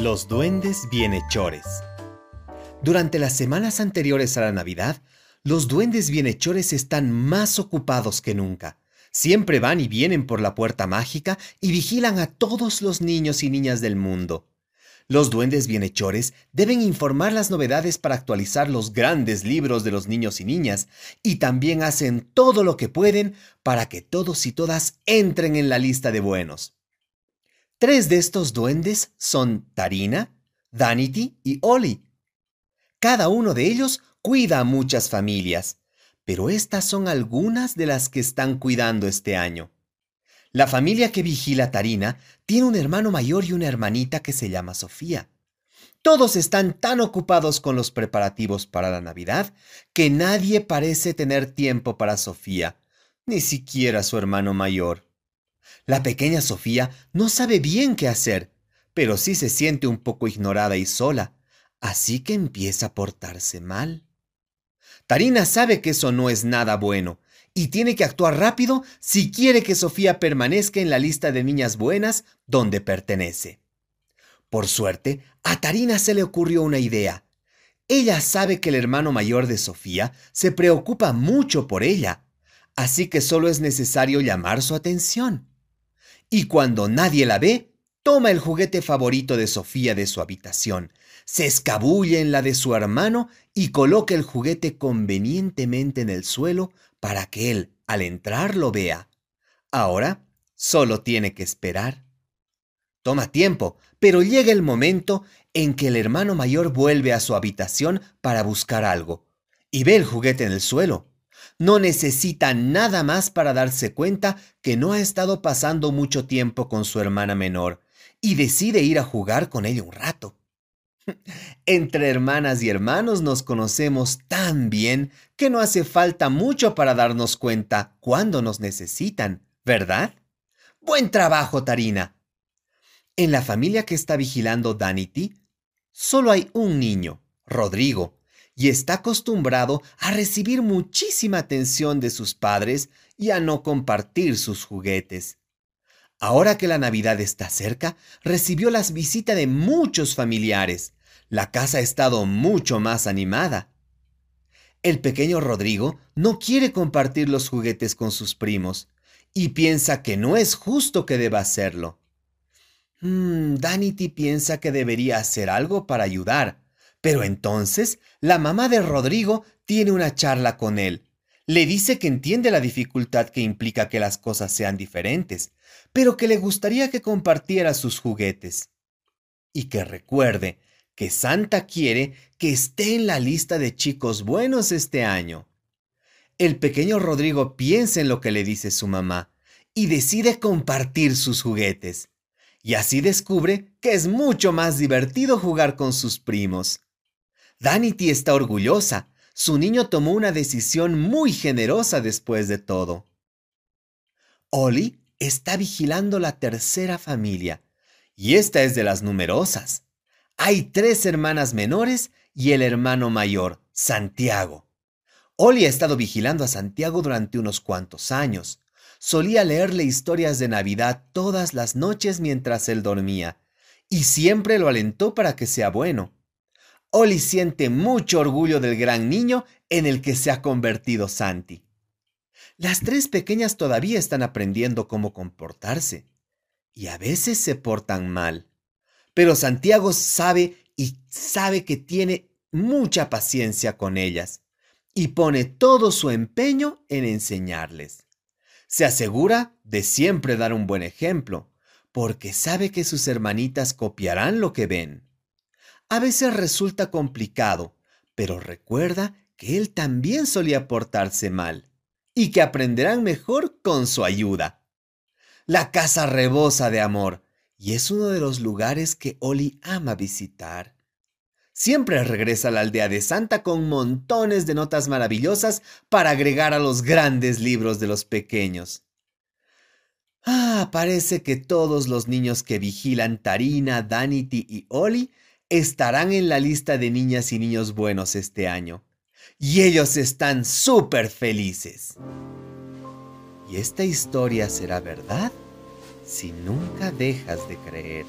Los duendes bienhechores. Durante las semanas anteriores a la Navidad, los duendes bienhechores están más ocupados que nunca. Siempre van y vienen por la puerta mágica y vigilan a todos los niños y niñas del mundo. Los duendes bienhechores deben informar las novedades para actualizar los grandes libros de los niños y niñas, y también hacen todo lo que pueden para que todos y todas entren en la lista de buenos. Tres de estos duendes son Tarina, Danity y Oli. Cada uno de ellos cuida a muchas familias, pero estas son algunas de las que están cuidando este año. La familia que vigila Tarina tiene un hermano mayor y una hermanita que se llama Sofía. Todos están tan ocupados con los preparativos para la Navidad que nadie parece tener tiempo para Sofía, ni siquiera su hermano mayor. La pequeña Sofía no sabe bien qué hacer, pero sí se siente un poco ignorada y sola, así que empieza a portarse mal. Tarina sabe que eso no es nada bueno y tiene que actuar rápido si quiere que Sofía permanezca en la lista de niñas buenas donde pertenece. Por suerte, a Tarina se le ocurrió una idea. Ella sabe que el hermano mayor de Sofía se preocupa mucho por ella, así que solo es necesario llamar su atención y cuando nadie la ve, toma el juguete favorito de Sofía de su habitación, se escabulle en la de su hermano y coloca el juguete convenientemente en el suelo para que él, al entrar, lo vea. Ahora solo tiene que esperar. Toma tiempo, pero llega el momento en que el hermano mayor vuelve a su habitación para buscar algo y ve el juguete en el suelo. No necesita nada más para darse cuenta que no ha estado pasando mucho tiempo con su hermana menor y decide ir a jugar con ella un rato. Entre hermanas y hermanos nos conocemos tan bien que no hace falta mucho para darnos cuenta cuando nos necesitan, ¿verdad? Buen trabajo, Tarina. En la familia que está vigilando Danity, solo hay un niño, Rodrigo, y está acostumbrado a recibir muchísima atención de sus padres y a no compartir sus juguetes. Ahora que la Navidad está cerca, recibió las visitas de muchos familiares. La casa ha estado mucho más animada. El pequeño Rodrigo no quiere compartir los juguetes con sus primos y piensa que no es justo que deba hacerlo. Hmm, Danity piensa que debería hacer algo para ayudar, pero entonces la mamá de Rodrigo tiene una charla con él. Le dice que entiende la dificultad que implica que las cosas sean diferentes, pero que le gustaría que compartiera sus juguetes. Y que recuerde que Santa quiere que esté en la lista de chicos buenos este año. El pequeño Rodrigo piensa en lo que le dice su mamá y decide compartir sus juguetes. Y así descubre que es mucho más divertido jugar con sus primos. Danity está orgullosa. Su niño tomó una decisión muy generosa después de todo. Oli está vigilando la tercera familia, y esta es de las numerosas. Hay tres hermanas menores y el hermano mayor, Santiago. Oli ha estado vigilando a Santiago durante unos cuantos años. Solía leerle historias de Navidad todas las noches mientras él dormía, y siempre lo alentó para que sea bueno. Oli siente mucho orgullo del gran niño en el que se ha convertido Santi. Las tres pequeñas todavía están aprendiendo cómo comportarse y a veces se portan mal. Pero Santiago sabe y sabe que tiene mucha paciencia con ellas y pone todo su empeño en enseñarles. Se asegura de siempre dar un buen ejemplo, porque sabe que sus hermanitas copiarán lo que ven. A veces resulta complicado, pero recuerda que él también solía portarse mal y que aprenderán mejor con su ayuda. La casa rebosa de amor y es uno de los lugares que Oli ama visitar. Siempre regresa a la aldea de Santa con montones de notas maravillosas para agregar a los grandes libros de los pequeños. Ah, parece que todos los niños que vigilan Tarina, Danity y Oli estarán en la lista de niñas y niños buenos este año. Y ellos están súper felices. ¿Y esta historia será verdad? Si nunca dejas de creer.